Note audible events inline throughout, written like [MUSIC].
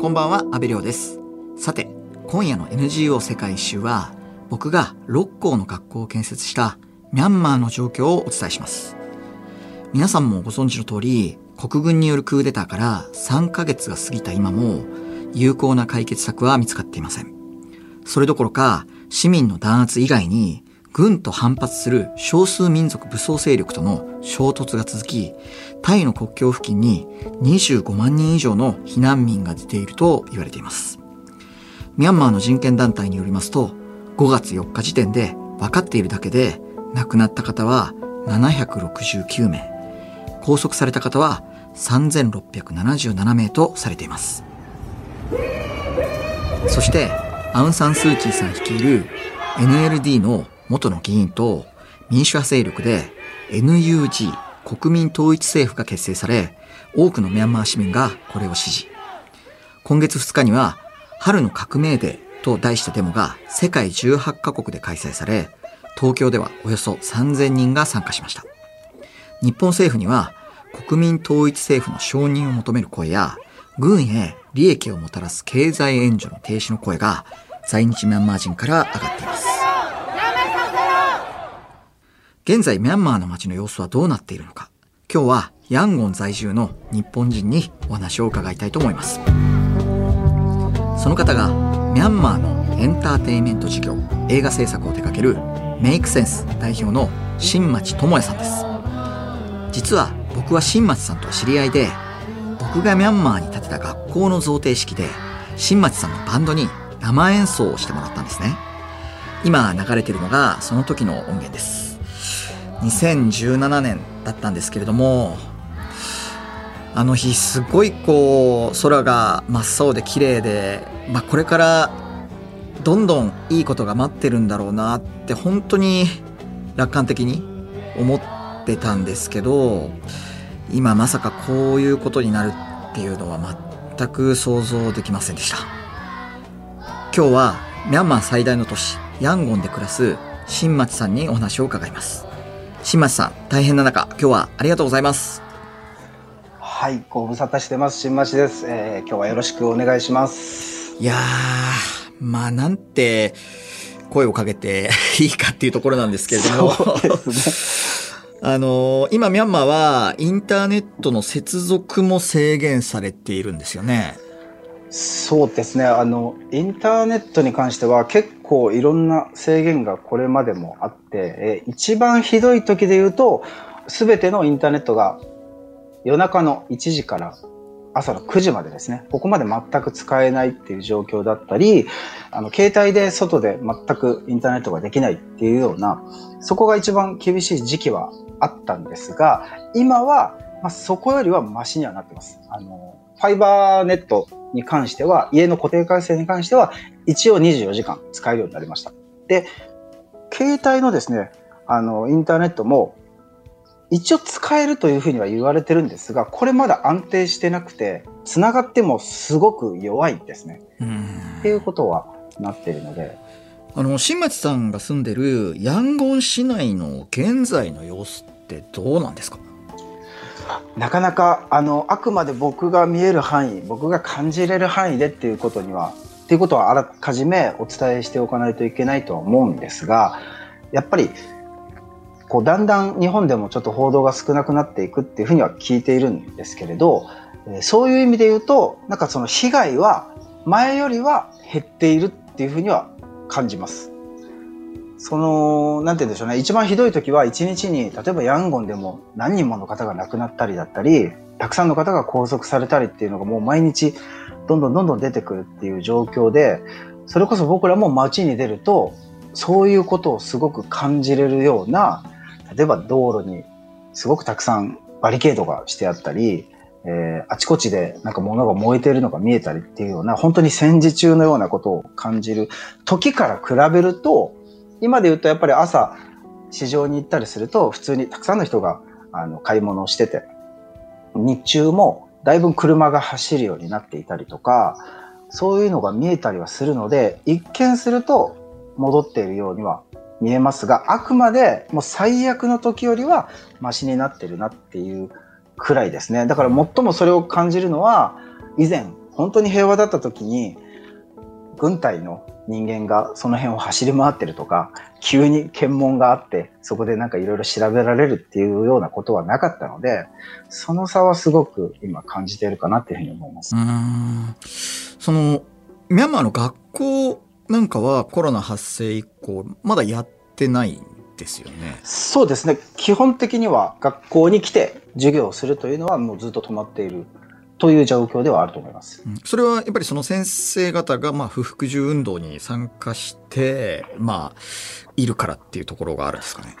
こんばんは、安部亮です。さて、今夜の NGO 世界一周は、僕が6校の学校を建設したミャンマーの状況をお伝えします。皆さんもご存知の通り、国軍によるクーデターから3ヶ月が過ぎた今も、有効な解決策は見つかっていません。それどころか、市民の弾圧以外に、軍と反発する少数民族武装勢力との衝突が続き、タイの国境付近に25万人以上の避難民が出ていると言われています。ミャンマーの人権団体によりますと、5月4日時点で分かっているだけで亡くなった方は769名、拘束された方は3677名とされています。そして、アウン・サン・スー・チーさん率いる NLD の元の議員と民主派勢力で NUG 国民統一政府が結成され、多くのミャンマー市民がこれを支持。今月2日には、春の革命デーと題したデモが世界18カ国で開催され、東京ではおよそ3000人が参加しました。日本政府には、国民統一政府の承認を求める声や、軍へ利益をもたらす経済援助の停止の声が、在日ミャンマー人から上がっています。現在ミャンマーの街の様子はどうなっているのか。今日はヤンゴン在住の日本人にお話を伺いたいと思います。その方がミャンマーのエンターテインメント事業映画制作を手掛けるメイクセンス代表の新町智也さんです。実は僕は新町さんと知り合いで僕がミャンマーに建てた学校の贈呈式で新町さんのバンドに生演奏をしてもらったんですね。今流れてるのがその時の音源です。2017年だったんですけれどもあの日すごいこう空が真っ青で綺麗で、まあ、これからどんどんいいことが待ってるんだろうなって本当に楽観的に思ってたんですけど今まさかこういうことになるっていうのは全く想像できませんでした。今日はミャンマー最大の都市ヤンゴンで暮らす新町さんにお話を伺います。新町さん、大変な中、今日はありがとうございます。はい、ご無沙汰してます。新町です、えー。今日はよろしくお願いします。いやー、まあなんて声をかけて [LAUGHS] いいかっていうところなんですけれども。[LAUGHS] あの、今ミャンマーはインターネットの接続も制限されているんですよね。そうですね。あの、インターネットに関しては結構いろんな制限がこれまでもあって、え一番ひどい時で言うと、すべてのインターネットが夜中の1時から朝の9時までですね、ここまで全く使えないっていう状況だったり、あの、携帯で外で全くインターネットができないっていうような、そこが一番厳しい時期はあったんですが、今は、まあ、そこよりはマシにはなってます。あの、ファイバーネットに関しては、家の固定回線に関しては、一応24時間使えるようになりました。で、携帯のですね、あの、インターネットも、一応使えるというふうには言われてるんですが、これまだ安定してなくて、繋がってもすごく弱いですね。うんっていうことはなっているので、あの、新町さんが住んでるヤンゴン市内の現在の様子ってどうなんですか？なかなか、あの、あくまで僕が見える範囲、僕が感じれる範囲でっていうことには、っていうことはあらかじめお伝えしておかないといけないとは思うんですが、やっぱり、こう、だんだん日本でもちょっと報道が少なくなっていくっていうふうには聞いているんですけれど、そういう意味で言うと、なんかその被害は前よりは減っているっていうふうには感じます。その、なんて言うんでしょうね。一番ひどい時は一日に、例えばヤンゴンでも何人もの方が亡くなったりだったり、たくさんの方が拘束されたりっていうのがもう毎日どんどんどんどん出てくるっていう状況で、それこそ僕らも街に出ると、そういうことをすごく感じれるような、例えば道路にすごくたくさんバリケードがしてあったり、えーあちこちでなんか物が燃えているのが見えたりっていうような、本当に戦時中のようなことを感じる時から比べると、今で言うとやっぱり朝市場に行ったりすると普通にたくさんの人があの買い物をしてて、日中もだいぶ車が走るようになっていたりとか、そういうのが見えたりはするので、一見すると戻っているようには見えますが、あくまでもう最悪の時よりはマシになってるなっていうくらいですね。だから最もそれを感じるのは、以前本当に平和だった時に、軍隊の人間がその辺を走り回ってるとか、急に検問があって、そこでなんかいろいろ調べられるっていうようなことはなかったので、その差はすごく今感じているかなっていうふうに思います。うんその、ミャンマーの学校なんかはコロナ発生以降、まだやってないですよね？そうですね。基本的には学校に来て授業をするというのはもうずっと止まっているという状況ではあると思います。それはやっぱりその先生方がまあ不服従運動に参加して、まあ、いるからっていうところがあるんですかね。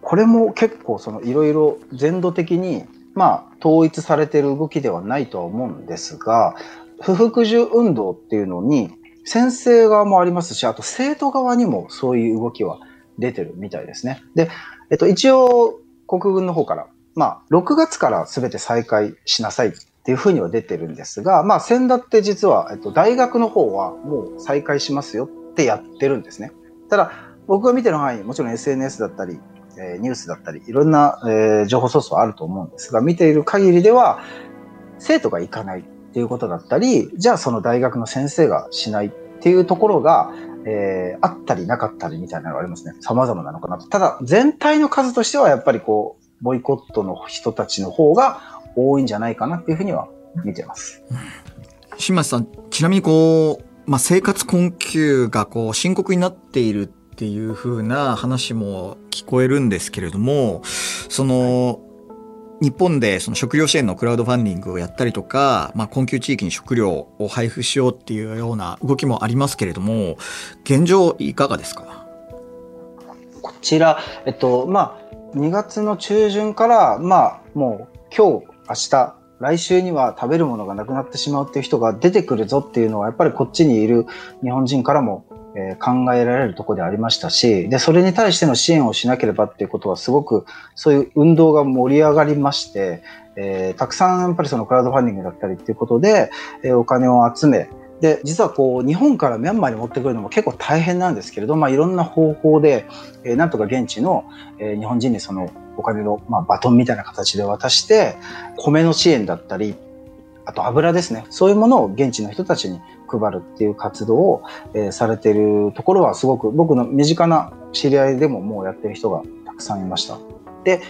これも結構そのいろいろ全土的にまあ統一されている動きではないとは思うんですが、不服従運動っていうのに先生側もありますし、あと生徒側にもそういう動きは出てるみたいですね。で、えっと、一応国軍の方から、まあ、6月から全て再開しなさいっていうふうには出てるんですが、まあ、先だって実は、えっと、大学の方はもう再開しますよってやってるんですね。ただ、僕が見てる範囲、もちろん SNS だったり、えー、ニュースだったり、いろんな、えー、情報ソースはあると思うんですが、見ている限りでは、生徒が行かないっていうことだったり、じゃあその大学の先生がしないっていうところが、えー、あったりなかったりみたいなのがありますね。様々なのかなと。ただ、全体の数としてはやっぱりこう、ボイコットの人たちの方が多いんじゃないかなっていうふうには見てます。新松さん、ちなみにこう、まあ、生活困窮がこう深刻になっているっていうふうな話も聞こえるんですけれども、その、日本でその食料支援のクラウドファンディングをやったりとか、まあ、困窮地域に食料を配布しようっていうような動きもありますけれども、現状いかがですか？こちら、えっと、まあ、2月の中旬から、まあ、もう今日明日、来週には食べるものがなくなってしまうっていう人が出てくるぞっていうのは、やっぱりこっちにいる日本人からも、え考えられるとこでありましたし、で、それに対しての支援をしなければっていうことはすごく、そういう運動が盛り上がりまして、えー、たくさんやっぱりそのクラウドファンディングだったりっていうことで、え、お金を集め、で、実はこう、日本からミャンマーに持ってくるのも結構大変なんですけれど、まあいろんな方法で、えー、なんとか現地の、えー、日本人にそのお金の、まあ、バトンみたいな形で渡して、米の支援だったり、あと油ですね。そういうものを現地の人たちに配るっていう活動を、えー、されてるところはすごく僕の身近な知り合いでももうやってる人がたくさんいました。で、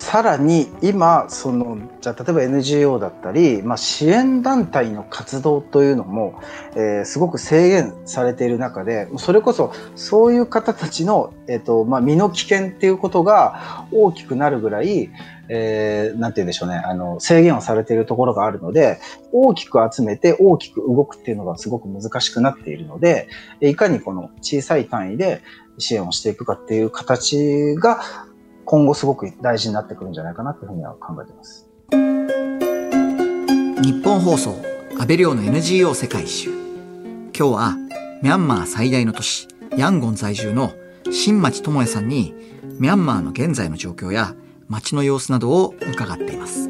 さらに今、その、じゃ例えば NGO だったり、まあ支援団体の活動というのも、えー、すごく制限されている中で、それこそそういう方たちの、え、ー、と、まあ身の危険っていうことが大きくなるぐらい、えー、なんて言うんでしょうね、あの、制限をされているところがあるので、大きく集めて大きく動くっていうのがすごく難しくなっているので、いかにこの小さい単位で支援をしていくかっていう形が、今後すごく大事になってくるんじゃないかなというふうには考えています。日本放送安倍亮の NGO 世界一周。今日はミャンマー最大の都市ヤンゴン在住の新町智也さんにミャンマーの現在の状況や街の様子などを伺っています。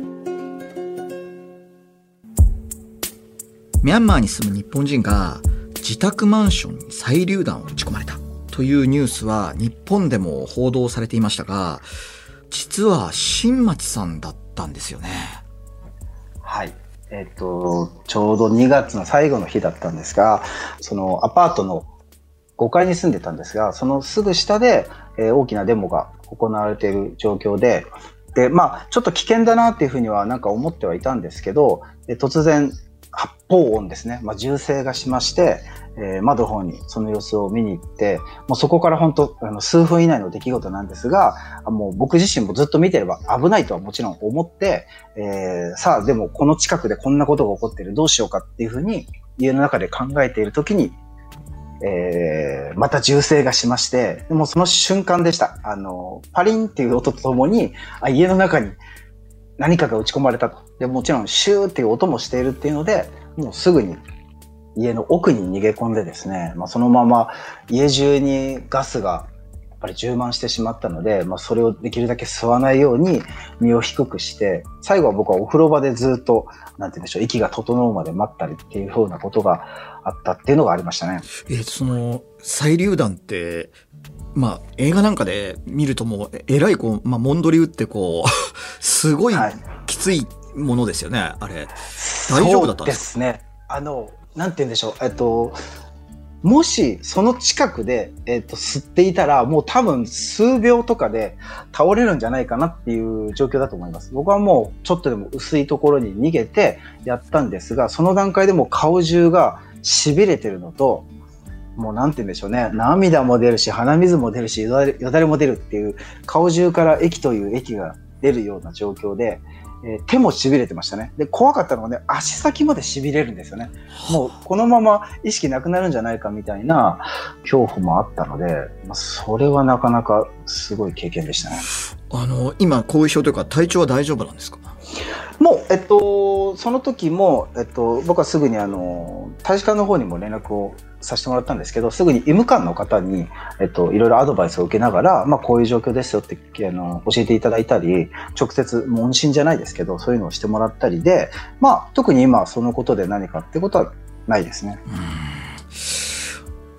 ミャンマーに住む日本人が自宅マンションに再流弾を打ち込まれた。というニュースは日本でも報道されていましたが、実は新町さんだったんですよね。はい。えっ、と、ちょうど2月の最後の日だったんですが、そのアパートの5階に住んでたんですが、そのすぐ下で、えー、大きなデモが行われている状況で、で、まあ、ちょっと危険だなっていうふうにはなんか思ってはいたんですけど、突然発砲音ですね。まあ、銃声がしまして、えー、窓の方にその様子を見に行って、もうそこから本当、あの、数分以内の出来事なんですが、もう僕自身もずっと見てれば危ないとはもちろん思って、えー、さあ、でもこの近くでこんなことが起こってる、どうしようかっていうふうに、家の中で考えているときに、えー、また銃声がしまして、でもその瞬間でした。あの、パリンっていう音とともに、あ家の中に何かが打ち込まれたと。で、もちろんシューっていう音もしているっていうので、もうすぐに家の奥に逃げ込んでですね、まあ、そのまま家中にガスがやっぱり充満してしまったので、まあ、それをできるだけ吸わないように身を低くして、最後は僕はお風呂場でずっと、なんて言うんでしょう、息が整うまで待ったりっていうふうなことがあったっていうのがありましたね。え、その、再流弾って、まあ、映画なんかで見るともう、えらいこう、まあ、モンドリ打ってこう、[LAUGHS] すごいきついものですよね、はい、あれ。大丈夫だったんですね。あの、なんて言うんでしょう、えっと、もしその近くで、えっと、吸っていたら、もう多分数秒とかで倒れるんじゃないかなっていう状況だと思います。僕はもうちょっとでも薄いところに逃げてやったんですが、その段階でもう顔中が痺れてるのと、もうなんて言うんでしょうね。涙も出るし、鼻水も出るし、よだれよだれも出るっていう、顔中から液という液が出るような状況で、えー、手も痺れてましたね。で、怖かったのがね、足先まで痺れるんですよね。もうこのまま意識なくなるんじゃないかみたいな恐怖もあったので、まあ、それはなかなかすごい経験でしたね。あの、今、後遺症というか体調は大丈夫なんですか？もう、えっと、その時も、えっと、僕はすぐにあの、大使館の方にも連絡をさせてもらったんですけど、すぐに医務官の方に、えっと、いろいろアドバイスを受けながら、まあ、こういう状況ですよって、あの、教えていただいたり、直接、問診じゃないですけど、そういうのをしてもらったりで、まあ、特に今、そのことで何かってことはないですね。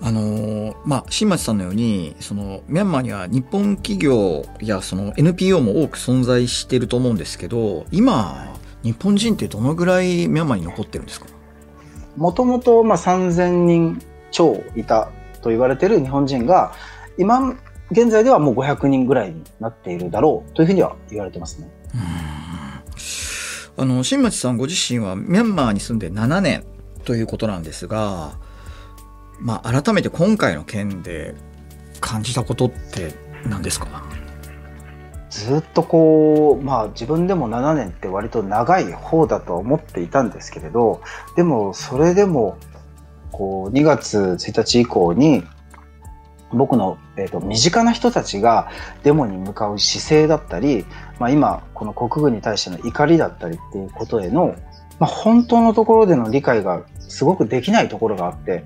あのまあ、新町さんのように、その、ミャンマーには日本企業やその NPO も多く存在していると思うんですけど、今、日本人ってどのぐらいミャンマーに残ってるんですか？もともと、まあ、3000人超いたと言われている日本人が、今、現在ではもう500人ぐらいになっているだろうというふうには言われてますね。あの、新町さんご自身はミャンマーに住んで7年ということなんですが、まあ、改めて今回の件で感じたことって何ですか？ずっとこう、まあ自分でも7年って割と長い方だと思っていたんですけれど、でもそれでも、こう2月1日以降に僕の、えーと、身近な人たちがデモに向かう姿勢だったり、まあ、今この国軍に対しての怒りだったりっていうことへの、まあ、本当のところでの理解がすごくできないところがあって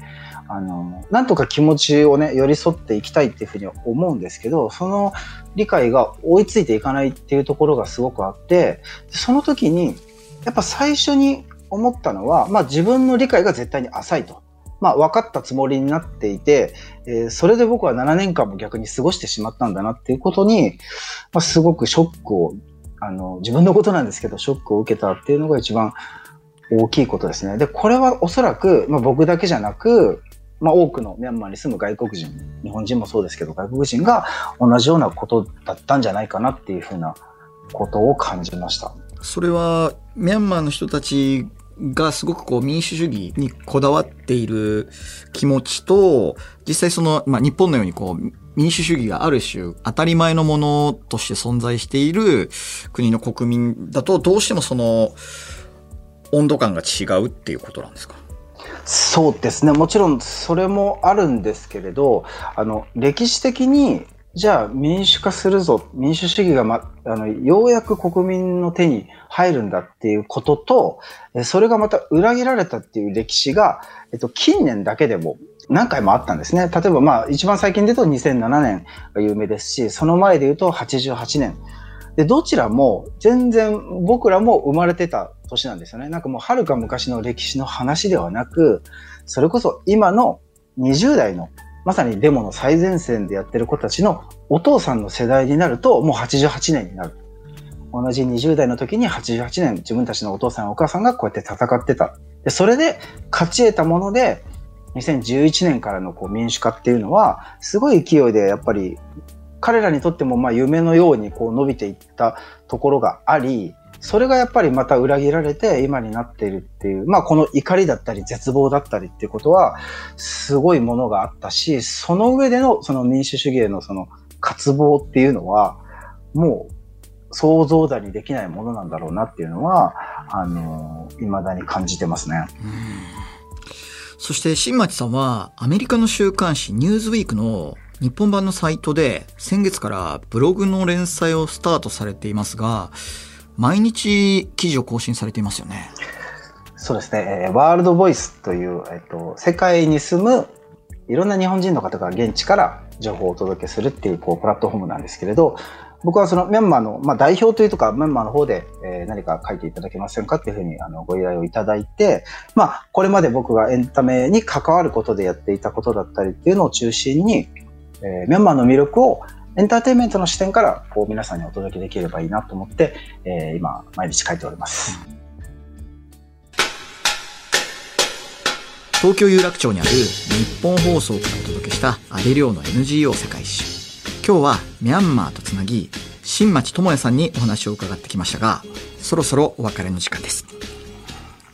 あの、なんとか気持ちをね、寄り添っていきたいっていうふうに思うんですけど、その理解が追いついていかないっていうところがすごくあって、その時に、やっぱ最初に思ったのは、まあ自分の理解が絶対に浅いと。まあ分かったつもりになっていて、えー、それで僕は7年間も逆に過ごしてしまったんだなっていうことに、まあ、すごくショックを、あの、自分のことなんですけど、ショックを受けたっていうのが一番大きいことですね。で、これはおそらく、まあ、僕だけじゃなく、まあ、多くのミャンマーに住む外国人、日本人もそうですけど、外国人が同じようなことだったんじゃないかなっていうふうなことを感じました。それは、ミャンマーの人たちがすごくこう民主主義にこだわっている気持ちと、実際その、まあ、日本のようにこう、民主主義がある種当たり前のものとして存在している国の国民だと、どうしてもその、温度感が違うっていうことなんですか？そうですね。もちろんそれもあるんですけれど、あの、歴史的に、じゃあ民主化するぞ、民主主義が、ま、あの、ようやく国民の手に入るんだっていうことと、それがまた裏切られたっていう歴史が、えっと、近年だけでも何回もあったんですね。例えばまあ、一番最近で言うと2007年が有名ですし、その前で言うと88年。で、どちらも全然僕らも生まれてた年なんですよね。なんかもう遥か昔の歴史の話ではなく、それこそ今の20代のまさにデモの最前線でやってる子たちのお父さんの世代になるともう88年になる。同じ20代の時に88年自分たちのお父さんお母さんがこうやって戦ってた。でそれで勝ち得たもので2011年からのこう民主化っていうのはすごい勢いでやっぱり彼らにとってもまあ夢のようにこう伸びていったところがあり、それがやっぱりまた裏切られて今になっているっていう、まあこの怒りだったり絶望だったりっていうことはすごいものがあったし、その上でのその民主主義へのその渇望っていうのはもう想像だにできないものなんだろうなっていうのは、あの、未だに感じてますね。そして新町さんはアメリカの週刊誌ニューズウィークの日本版のサイトで先月からブログの連載をスタートされていますが、毎日記事を更新されていますよね。そうですね。ワールドボイスという、えっと、世界に住むいろんな日本人の方が現地から情報をお届けするっていうこうプラットフォームなんですけれど、僕はそのミャンマーの、まあ、代表というとか、ミャンマーの方で、えー、何か書いていただけませんかっていうふうにあのご依頼をいただいて、まあ、これまで僕がエンタメに関わることでやっていたことだったりっていうのを中心に、えー、ミャンマーの魅力をエンターテインメントの視点からこう皆さんにお届けできればいいなと思って、えー、今毎日書いております。東京有楽町にある日本放送からお届けした安倍亮の NGO 世界一周今日はミャンマーとつなぎ新町智也さんにお話を伺ってきましたがそろそろお別れの時間です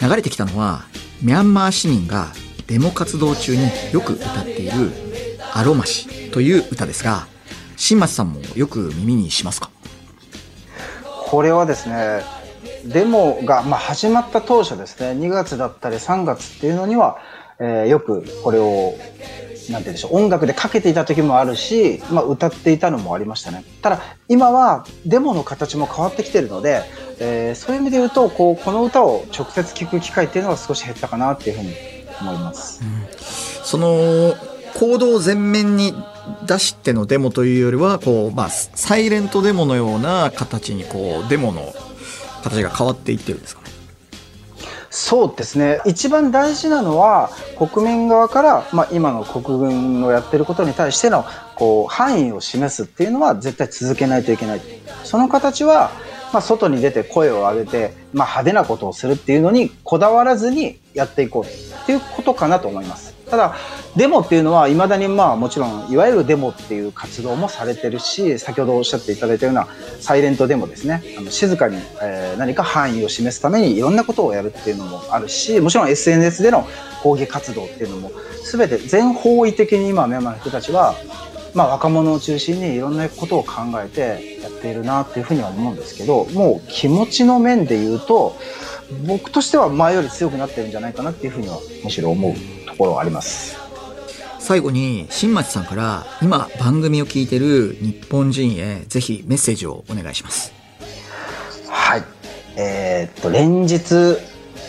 流れてきたのはミャンマー市民がデモ活動中によく歌っている「アロマシ」という歌ですが新町さんもよく耳にしますか？これはですねデモが、まあ、始まった当初ですね2月だったり3月っていうのには、えー、よくこれをなんて言うんでしょう音楽でかけていた時もあるし、まあ、歌っていたのもありましたね。ただ今はデモの形も変わってきてるので、えー、そういう意味で言うとこうこの歌を直接聴く機会っていうのは少し減ったかなっていうふうに思います、うん、その行動を前面に出してのデモというよりはこう、まあ、サイレントデモのような形にこうデモの形が変わっていってるんですかね。そうですね。一番大事なのは国民側から、まあ、今の国軍のやってることに対してのこう範囲を示すっていうのは絶対続けないといけない。その形は、まあ、外に出て声を上げて、まあ、派手なことをするっていうのにこだわらずにやっていこうっていうことかなと思います。ただデモっていうのはいまだにまあもちろんいわゆるデモっていう活動もされてるし先ほどおっしゃっていただいたようなサイレントデモですね。あの静かに、えー、何か範囲を示すためにいろんなことをやるっていうのもあるしもちろん SNS での抗議活動っていうのも全て全方位的に今ミャンマーの人たちはまあ、若者を中心にいろんなことを考えてやっているなっていうふうには思うんですけどもう気持ちの面で言うと僕としては前より強くなってるんじゃないかなっていうふうにはむしろ思う。ところはあります。最後に新町さんから今番組を聞いてる日本人へぜひメッセージをお願いします。はい。えー、っと連日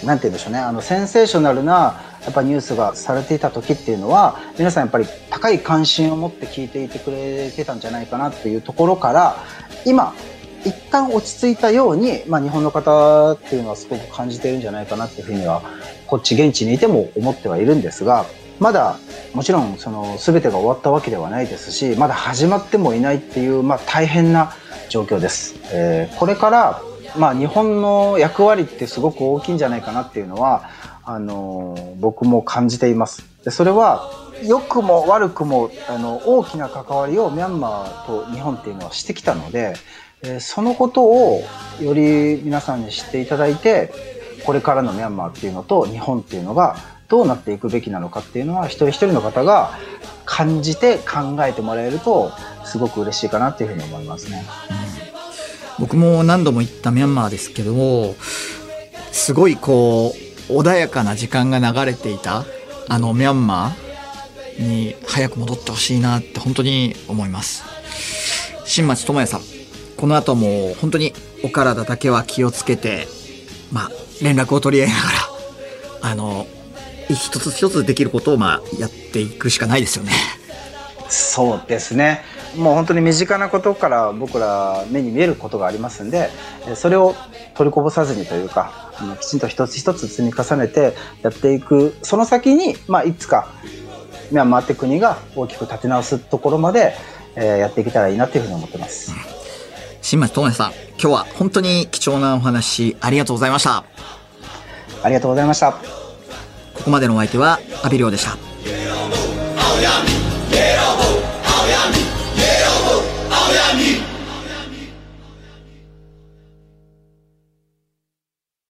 なんて言うんでしょうね。あのセンセーショナルなやっぱニュースがされていた時っていうのは皆さんやっぱり高い関心を持って聞いていてくれてたんじゃないかなっていうところから今一旦落ち着いたように、まあ、日本の方っていうのはすごく感じてるんじゃないかなっていうふうにはこっち現地にいても思ってはいるんですがまだもちろんその全てが終わったわけではないですしまだ始まってもいないっていう、まあ、大変な状況です。えー、これからまあ、日本の役割ってすごく大きいんじゃないかなっていうのはあの僕も感じています。でそれは良くも悪くもあの大きな関わりをミャンマーと日本っていうのはしてきたので、え、そのことをより皆さんに知っていただいてこれからのミャンマーっていうのと日本っていうのがどうなっていくべきなのかっていうのは一人一人の方が感じて考えてもらえるとすごく嬉しいかなっていうふうに思いますね。うん、僕も何度も行ったミャンマーですけどもすごいこう穏やかな時間が流れていたあのミャンマーに早く戻ってほしいなって本当に思います。新町智也さんこの後も本当にお体だけは気をつけてまあ連絡を取り合いながらあの一つ一つできることをまあやっていくしかないですよね。そうですねもう本当に身近なことから僕ら目に見えることがありますんでそれを取りこぼさずにというかあのきちんと一つ一つ積み重ねてやっていくその先に、まあ、いつかミャンマーって国が大きく立て直すところまで、えー、やっていけたらいいなというふうに思ってます。新町智也さん今日は本当に貴重なお話ありがとうございましたありがとうございましたここまでのお相手は阿部亮でした。